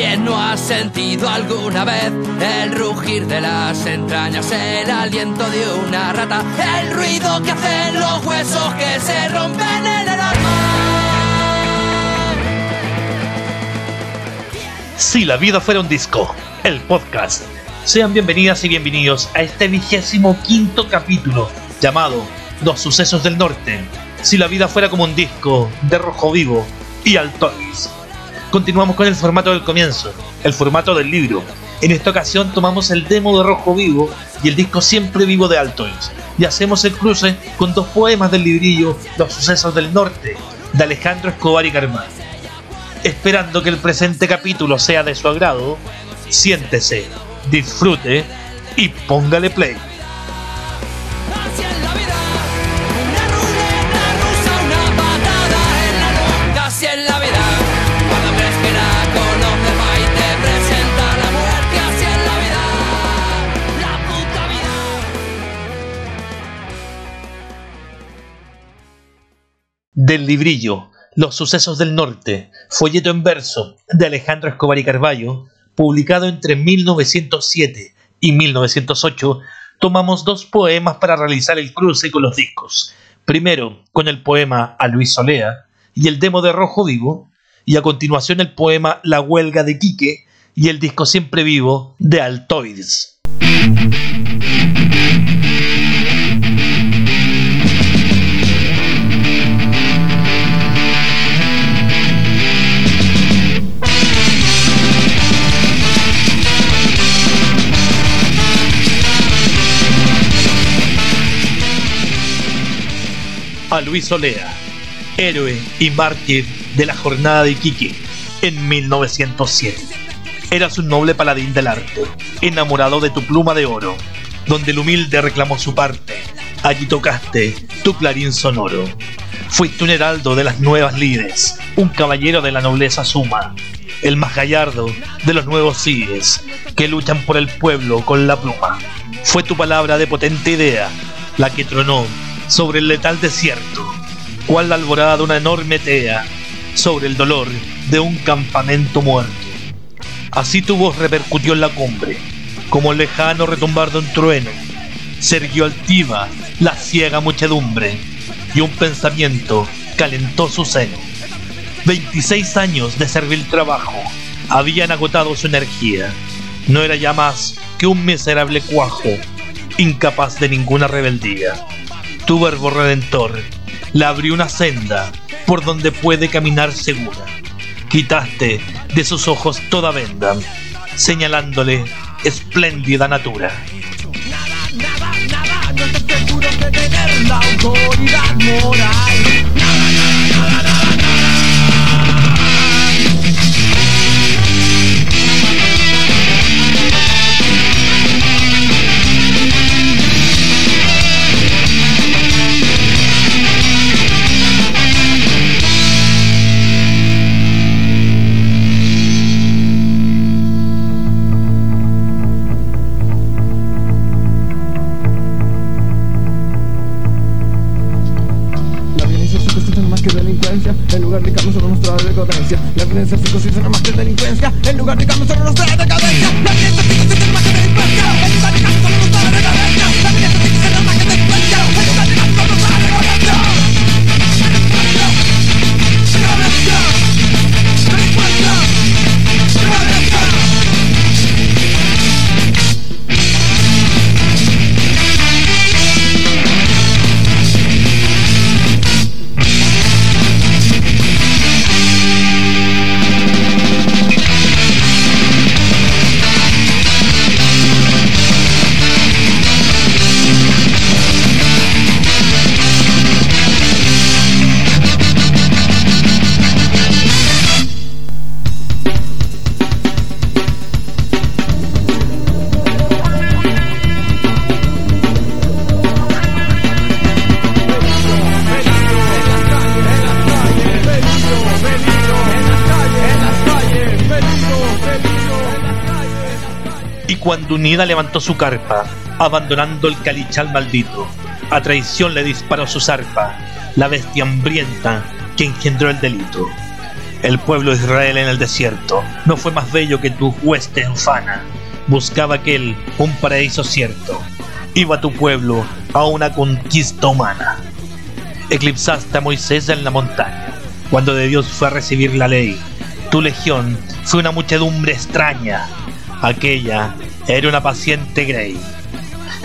¿Quién no ha sentido alguna vez el rugir de las entrañas, el aliento de una rata, el ruido que hacen los huesos que se rompen en el alma? Si la vida fuera un disco, el podcast. Sean bienvenidas y bienvenidos a este vigésimo quinto capítulo llamado Los Sucesos del Norte. Si la vida fuera como un disco de Rojo Vivo y Altois. Continuamos con el formato del comienzo, el formato del libro. En esta ocasión tomamos el demo de Rojo Vivo y el disco Siempre Vivo de Altois y hacemos el cruce con dos poemas del librillo Los Sucesos del Norte de Alejandro Escobar y Carmán. Esperando que el presente capítulo sea de su agrado, siéntese, disfrute y póngale play. Del librillo Los sucesos del norte, folleto en verso de Alejandro Escobar y Carballo, publicado entre 1907 y 1908, tomamos dos poemas para realizar el cruce con los discos. Primero con el poema A Luis Solea y el demo de Rojo Vivo, y a continuación el poema La huelga de Quique y el disco Siempre Vivo de Altoides. A Luis Olea, héroe y mártir de la jornada de Iquique en 1907. Eras un noble paladín del arte, enamorado de tu pluma de oro, donde el humilde reclamó su parte. Allí tocaste tu clarín sonoro. Fuiste un heraldo de las nuevas lides, un caballero de la nobleza suma, el más gallardo de los nuevos sigues que luchan por el pueblo con la pluma. Fue tu palabra de potente idea la que tronó sobre el letal desierto, cual la alborada de una enorme tea sobre el dolor de un campamento muerto. Así tu voz repercutió en la cumbre, como el lejano retumbar de un trueno. Se erguió altiva la ciega muchedumbre, y un pensamiento calentó su seno. 26 años de servil trabajo habían agotado su energía. No era ya más que un miserable cuajo, incapaz de ninguna rebeldía. Tu verbo redentor le abrió una senda por donde puede caminar segura. Quitaste de sus ojos toda venda, señalándole espléndida natura. Nada, nada, nada, no estoy seguro de tener la autoridad moral. Decadencia La violencia psicosocial no más que delincuencia. En lugar de cambio solo nos trae decadencia. La violencia psicosocial no más que delincuencia. En lugar de cambio solo nos trae decadencia cuando Unida levantó su carpa, abandonando el calichal maldito, a traición le disparó su zarpa, la bestia hambrienta que engendró el delito. El pueblo de Israel en el desierto no fue más bello que tu hueste ufana. Buscaba aquel un paraíso cierto. Iba tu pueblo a una conquista humana. Eclipsaste a Moisés en la montaña, cuando de Dios fue a recibir la ley. Tu legión fue una muchedumbre extraña. Aquella era una paciente Grey.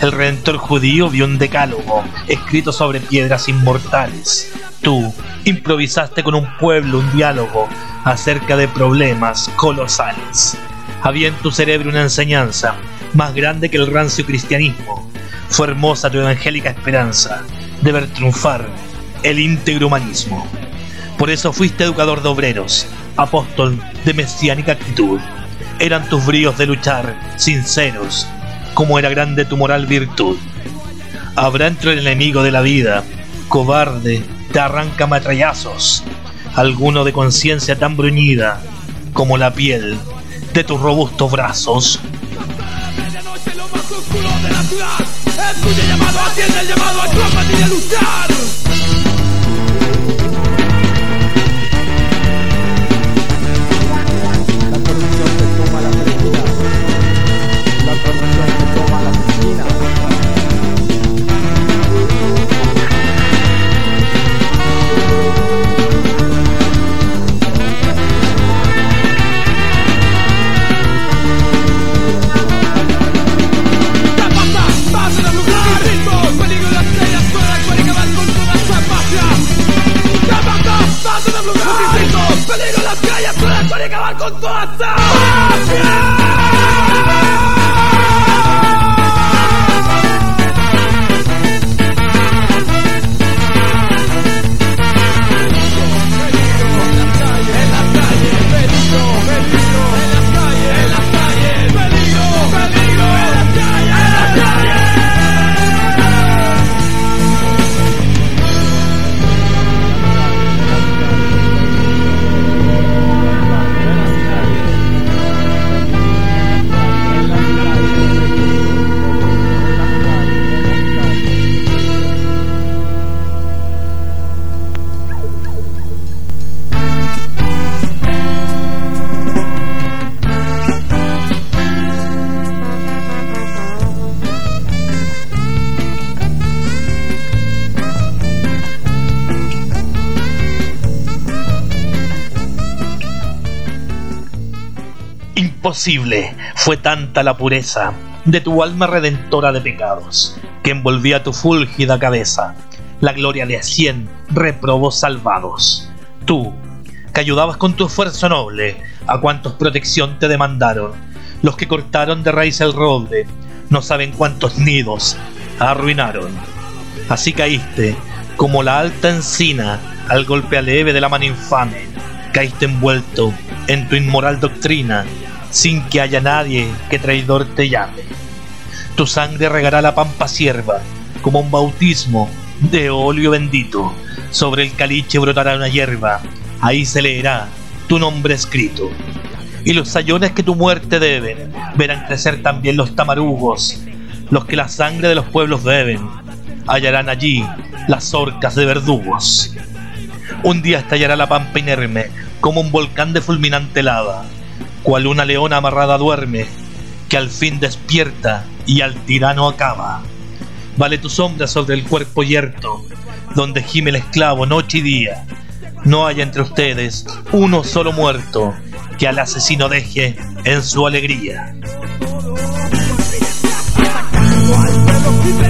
El redentor judío vio un decálogo escrito sobre piedras inmortales. Tú improvisaste con un pueblo un diálogo acerca de problemas colosales. Había en tu cerebro una enseñanza más grande que el rancio cristianismo. Fue hermosa tu evangélica esperanza de ver triunfar el íntegro humanismo. Por eso fuiste educador de obreros, apóstol de mesiánica actitud. Eran tus bríos de luchar, sinceros, como era grande tu moral virtud. Habrá entre el enemigo de la vida, cobarde, te arranca matrallazos, alguno de conciencia tan bruñida como la piel de tus robustos brazos. Llamado, atiende el llamado luchar las calles Toda la cual acabar con toda Fue tanta la pureza de tu alma redentora de pecados, que envolvía tu fúlgida cabeza. La gloria de cien reprobos salvados. Tú, que ayudabas con tu esfuerzo noble a cuantos protección te demandaron, los que cortaron de raíz el roble, no saben cuántos nidos arruinaron. Así caíste, como la alta encina, al golpe aleve de la mano infame, caíste envuelto en tu inmoral doctrina, sin que haya nadie que traidor te llame. Tu sangre regará la pampa sierva, como un bautismo de óleo bendito. Sobre el caliche brotará una hierba, ahí se leerá tu nombre escrito. Y los sayones que tu muerte deben, verán crecer también los tamarugos, los que la sangre de los pueblos beben, hallarán allí las orcas de verdugos. Un día estallará la pampa inerme, como un volcán de fulminante lava, cual una leona amarrada duerme, que al fin despierta y al tirano acaba. Vale tu sombra sobre el cuerpo yerto, donde gime el esclavo noche y día. No haya entre ustedes uno solo muerto que al asesino deje en su alegría.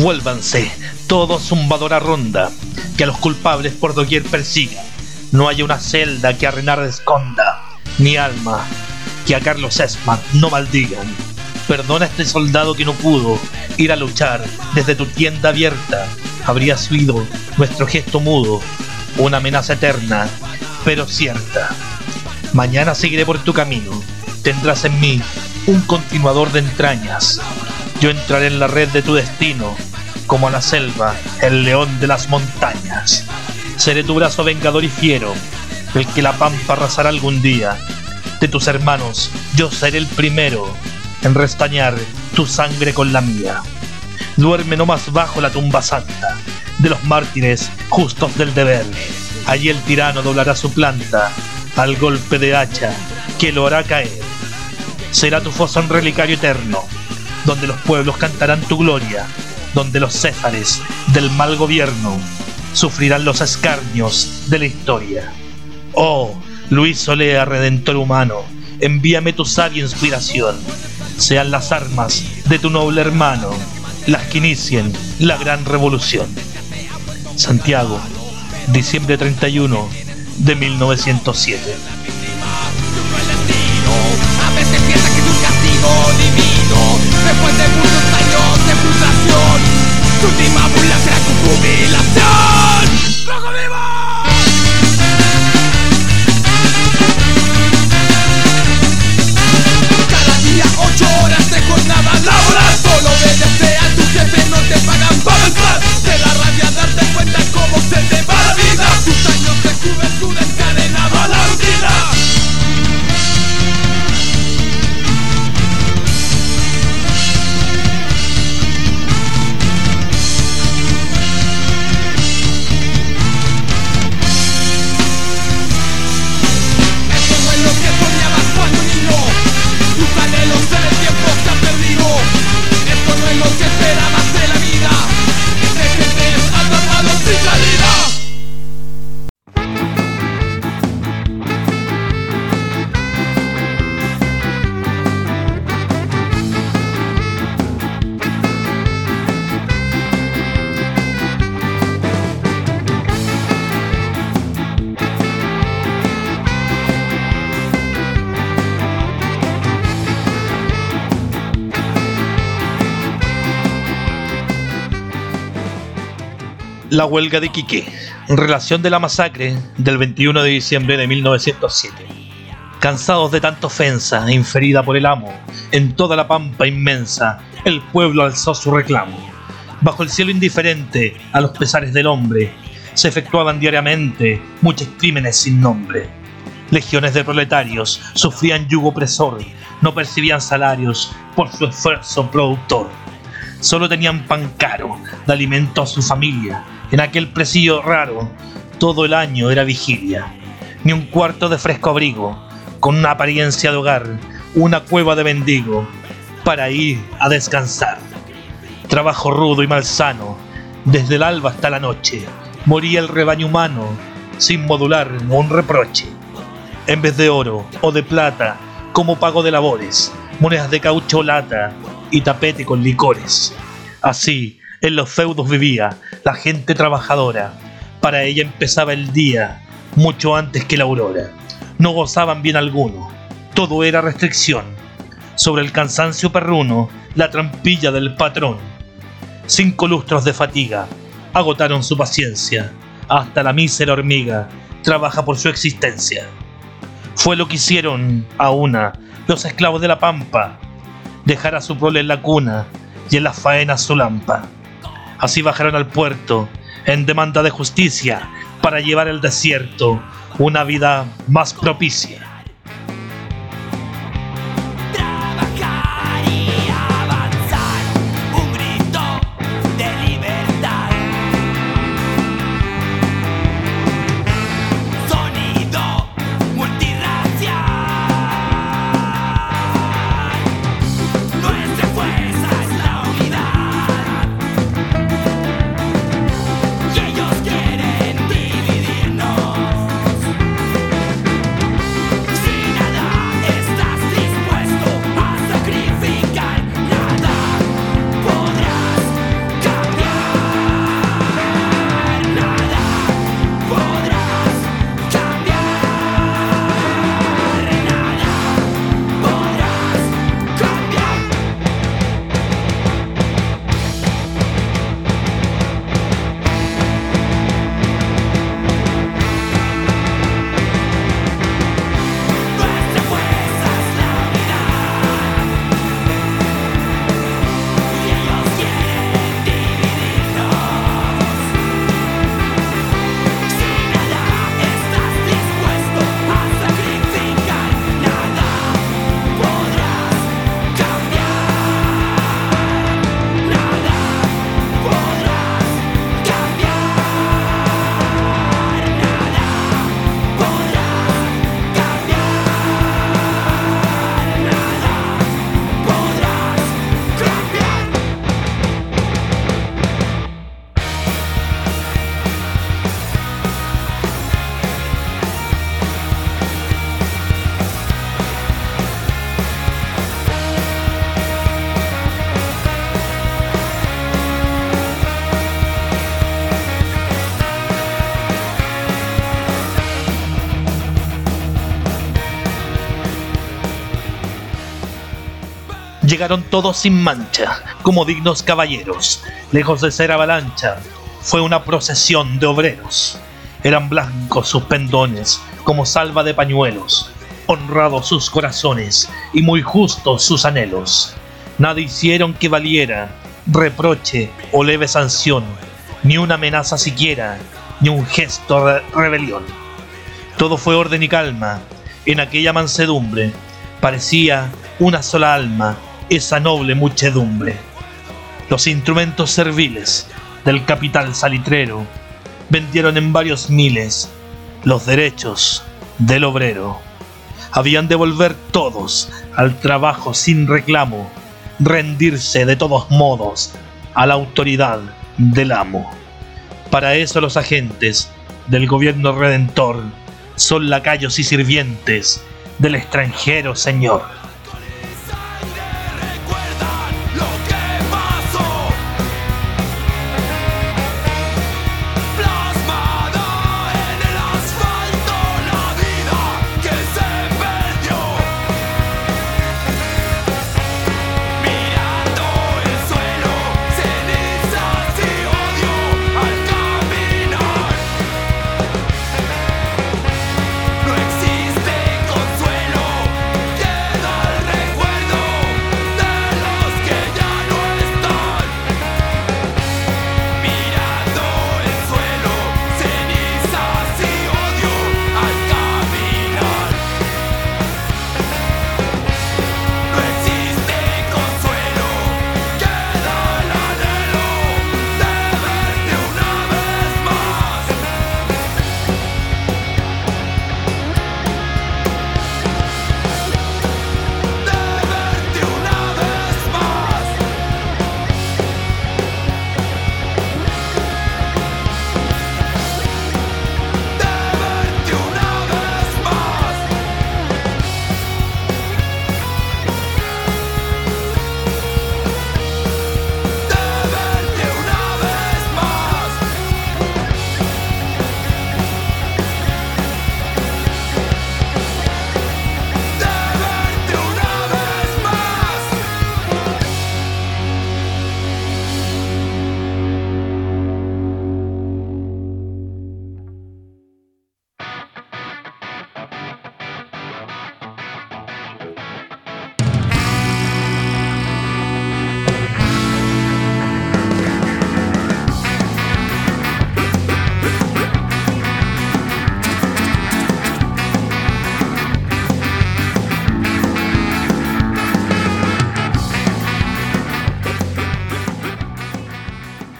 Vuélvanse, todo zumbador a ronda, que a los culpables por doquier persiga. No haya una celda que a Renard esconda, ni alma que a Carlos Esma no maldigan. Perdona a este soldado que no pudo ir a luchar desde tu tienda abierta. Habrías oído nuestro gesto mudo, una amenaza eterna, pero cierta. Mañana seguiré por tu camino. Tendrás en mí un continuador de entrañas. Yo entraré en la red de tu destino, como la selva, el león de las montañas. Seré tu brazo vengador y fiero, el que la pampa arrasará algún día. De tus hermanos, yo seré el primero en restañar tu sangre con la mía. Duerme no más bajo la tumba santa de los mártires justos del deber. Allí el tirano doblará su planta al golpe de hacha que lo hará caer. Será tu foso un relicario eterno, donde los pueblos cantarán tu gloria, donde los césares del mal gobierno sufrirán los escarnios de la historia. Oh, Luis Solea, redentor humano, envíame tu sabia inspiración. Sean las armas de tu noble hermano las que inicien la gran revolución. Santiago, diciembre 31 de 1907. A veces de frustración Tu última burla será tu jubilación. ¡Rojo vivo! Cada día ocho horas de jornada laboral. Solo obedece a tu jefe, no te pagan por entrar Te da rabia darte cuenta cómo se te va la vida. Tus años de juventud encadenado a la rutina La huelga de Iquique, en relación de la masacre del 21 de diciembre de 1907. Cansados de tanta ofensa inferida por el amo, en toda la pampa inmensa, el pueblo alzó su reclamo. Bajo el cielo indiferente a los pesares del hombre, se efectuaban diariamente muchos crímenes sin nombre. Legiones de proletarios sufrían yugo opresor, no percibían salarios por su esfuerzo productor. Solo tenían pan caro de alimento a su familia. En aquel presillo raro, todo el año era vigilia. Ni un cuarto de fresco abrigo, con una apariencia de hogar, una cueva de mendigo, para ir a descansar. Trabajo rudo y malsano, desde el alba hasta la noche, moría el rebaño humano, sin modular un reproche. En vez de oro o de plata, como pago de labores, monedas de caucho lata y tapete con licores. Así, en los feudos vivía la gente trabajadora. Para ella empezaba el día mucho antes que la aurora. No gozaban bien alguno, todo era restricción. Sobre el cansancio perruno, la trampilla del patrón. Cinco lustros de fatiga agotaron su paciencia. Hasta la mísera hormiga trabaja por su existencia. Fue lo que hicieron a una los esclavos de la pampa, dejar a su prole en la cuna y en las faenas su lampa. Así bajaron al puerto en demanda de justicia para llevar el desierto una vida más propicia. Llegaron todos sin mancha, como dignos caballeros, lejos de ser avalancha. Fue una procesión de obreros. Eran blancos sus pendones, como salva de pañuelos, honrados sus corazones y muy justos sus anhelos. Nada hicieron que valiera reproche o leve sanción, ni una amenaza siquiera, ni un gesto de rebelión. Todo fue orden y calma en aquella mansedumbre. Parecía una sola alma esa noble muchedumbre. Los instrumentos serviles del capital salitrero vendieron en varios miles los derechos del obrero. Habían de volver todos al trabajo sin reclamo, rendirse de todos modos a la autoridad del amo. Para eso los agentes del gobierno redentor son lacayos y sirvientes del extranjero señor.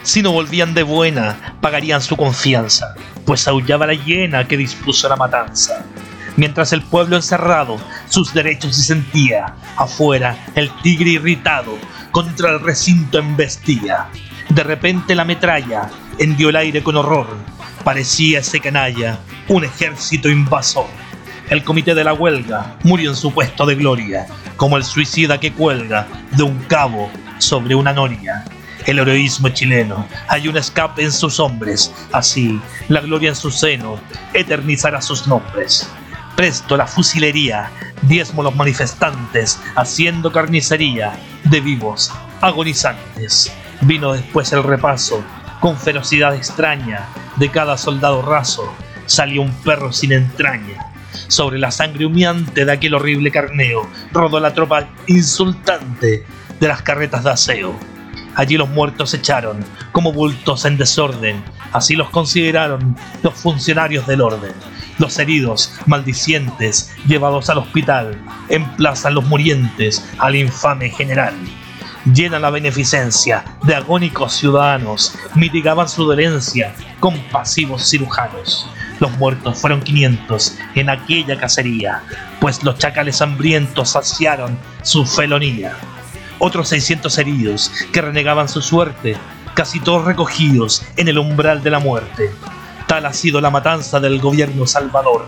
Si no volvían de buena, pagarían su confianza, pues aullaba la hiena que dispuso la matanza. Mientras el pueblo encerrado sus derechos se sentía, afuera el tigre irritado contra el recinto embestía. De repente la metralla hendió el aire con horror, parecía ese canalla un ejército invasor. El comité de la huelga murió en su puesto de gloria, como el suicida que cuelga de un cabo sobre una noria. El heroísmo chileno, hay un escape en sus hombres, así la gloria en su seno eternizará sus nombres. Presto la fusilería, diezmo los manifestantes, haciendo carnicería de vivos agonizantes. Vino después el repaso, con ferocidad extraña, de cada soldado raso, salió un perro sin entraña. Sobre la sangre humeante de aquel horrible carneo, rodó la tropa insultante de las carretas de aseo. Allí los muertos se echaron, como bultos en desorden, así los consideraron los funcionarios del orden los heridos, maldicientes, llevados al hospital, emplazan los murientes al infame general. Llena la beneficencia de agónicos ciudadanos, mitigaban su dolencia con pasivos cirujanos. Los muertos fueron 500 en aquella cacería, pues los chacales hambrientos saciaron su felonía. Otros 600 heridos que renegaban su suerte, casi todos recogidos en el umbral de la muerte. Tal ha sido la matanza del gobierno salvador.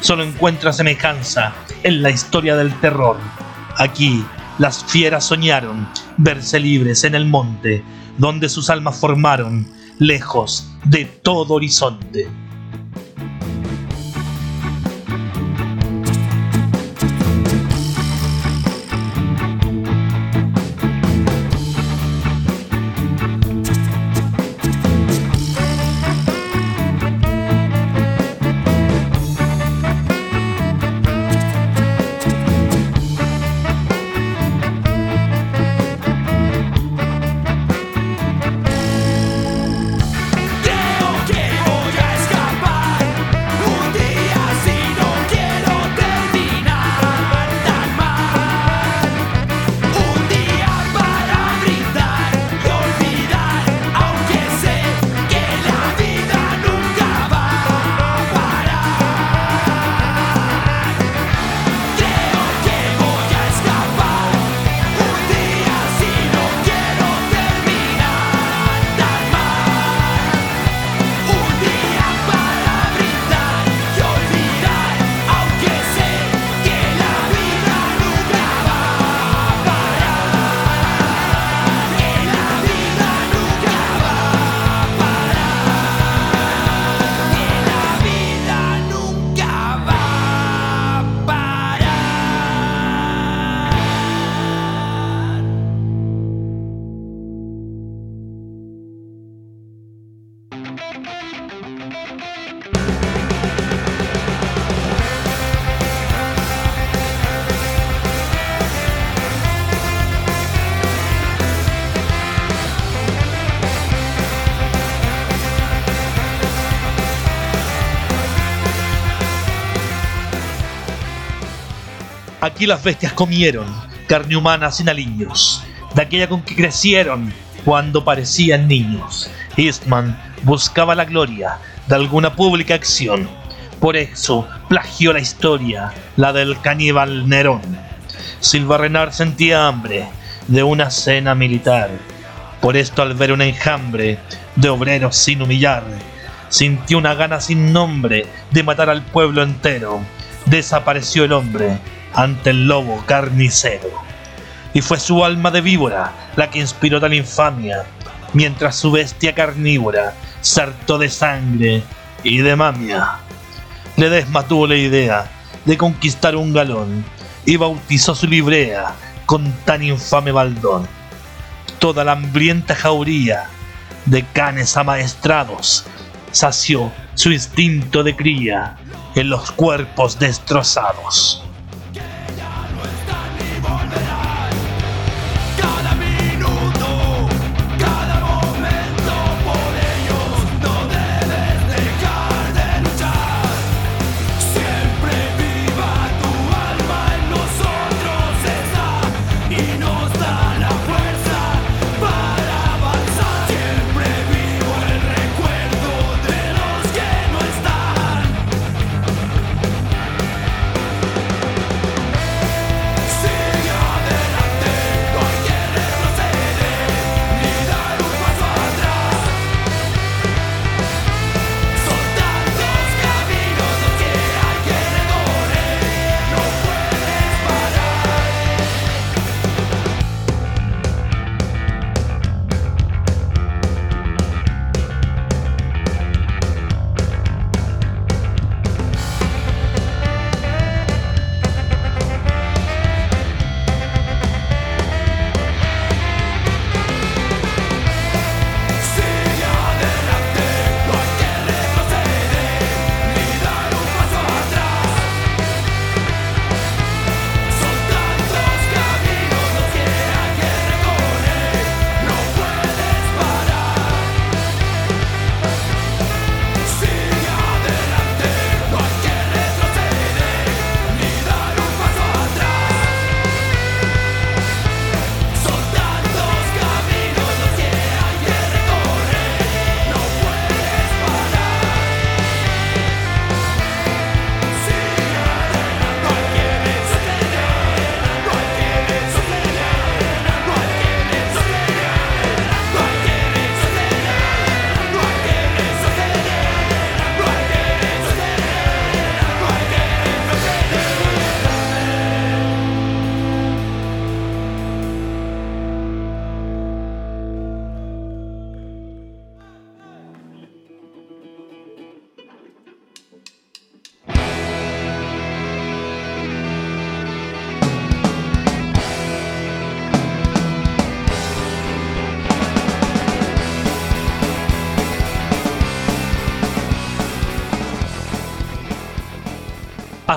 Solo encuentra semejanza en la historia del terror. Aquí las fieras soñaron verse libres en el monte, donde sus almas formaron, lejos de todo horizonte. Aquí las bestias comieron carne humana sin aliños, de aquella con que crecieron cuando parecían niños. Eastman buscaba la gloria de alguna pública acción. Por eso plagió la historia, la del caníbal Nerón. Silva Renard sentía hambre de una cena militar. Por esto al ver un enjambre de obreros sin humillar, sintió una gana sin nombre de matar al pueblo entero. Desapareció el hombre ante el lobo carnicero. Y fue su alma de víbora la que inspiró tal infamia, mientras su bestia carnívora sartó de sangre y de mamia. Ledesma tuvo la idea de conquistar un galón y bautizó su librea con tan infame baldón. Toda la hambrienta jauría de canes amaestrados sació su instinto de cría en los cuerpos destrozados.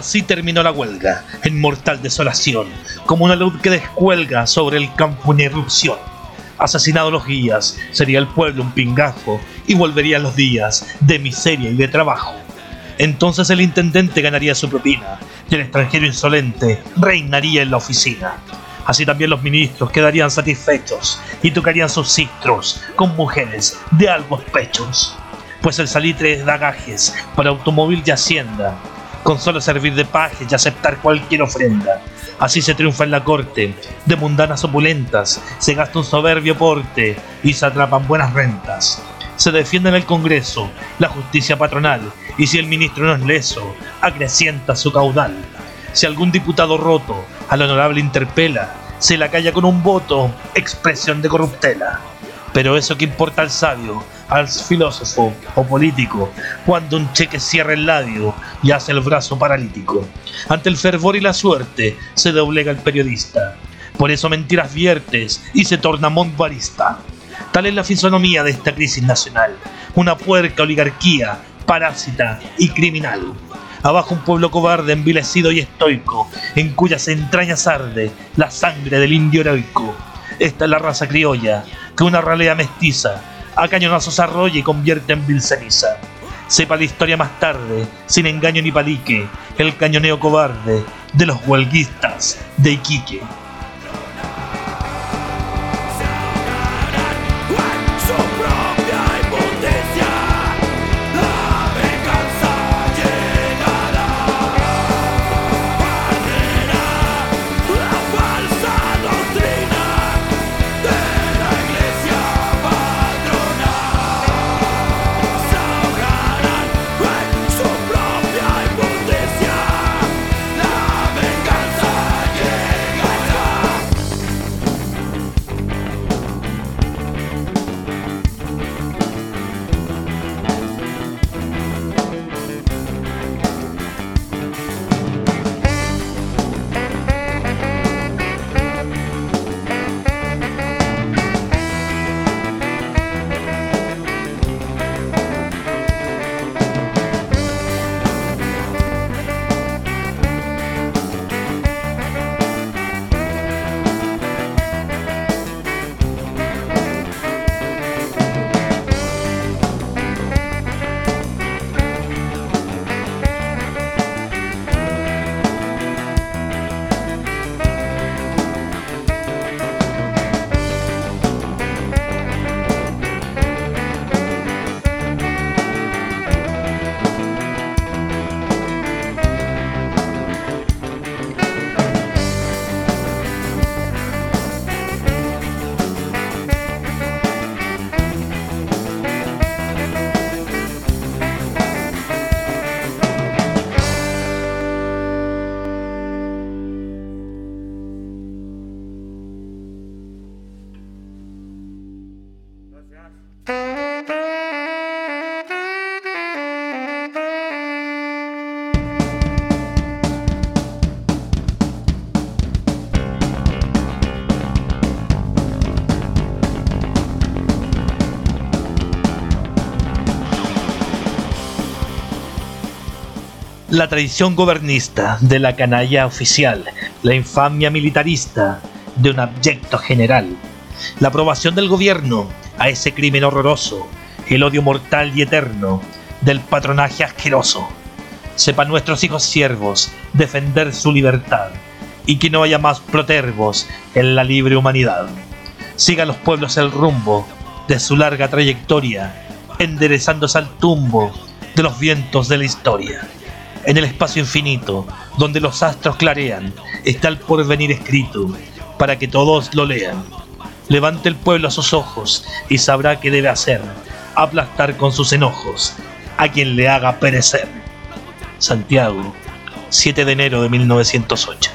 Así terminó la huelga, en mortal desolación, como una luz que descuelga sobre el campo en erupción. Asesinados los guías, sería el pueblo un pingajo y volverían los días de miseria y de trabajo. Entonces el intendente ganaría su propina y el extranjero insolente reinaría en la oficina. Así también los ministros quedarían satisfechos y tocarían sus cistros con mujeres de albos pechos. Pues el salitre es dagajes para automóvil y hacienda, con solo servir de paje y aceptar cualquier ofrenda. Así se triunfa en la corte, de mundanas opulentas, se gasta un soberbio porte y se atrapan buenas rentas. Se defiende en el Congreso la justicia patronal y si el ministro no es leso, acrecienta su caudal. Si algún diputado roto al honorable interpela, se la calla con un voto, expresión de corruptela. Pero eso que importa al sabio, al filósofo o político, cuando un cheque cierra el labio y hace el brazo paralítico. Ante el fervor y la suerte se doblega el periodista. Por eso mentiras viertes y se torna montbarista. Tal es la fisonomía de esta crisis nacional, una puerca oligarquía, parásita y criminal. Abajo un pueblo cobarde, envilecido y estoico, en cuyas entrañas arde la sangre del indio heroico. Esta es la raza criolla, que una ralea mestiza a cañonazos arrolla y convierte en vil ceniza. Sepa la historia más tarde, sin engaño ni palique, el cañoneo cobarde de los huelguistas de Iquique. La tradición gobernista de la canalla oficial, la infamia militarista de un abyecto general, la aprobación del gobierno a ese crimen horroroso, el odio mortal y eterno del patronaje asqueroso. Sepan nuestros hijos siervos defender su libertad y que no haya más protervos en la libre humanidad. Sigan los pueblos el rumbo de su larga trayectoria, enderezándose al tumbo de los vientos de la historia. En el espacio infinito, donde los astros clarean, está el porvenir escrito, para que todos lo lean. Levante el pueblo a sus ojos y sabrá qué debe hacer, aplastar con sus enojos a quien le haga perecer. Santiago, 7 de enero de 1908.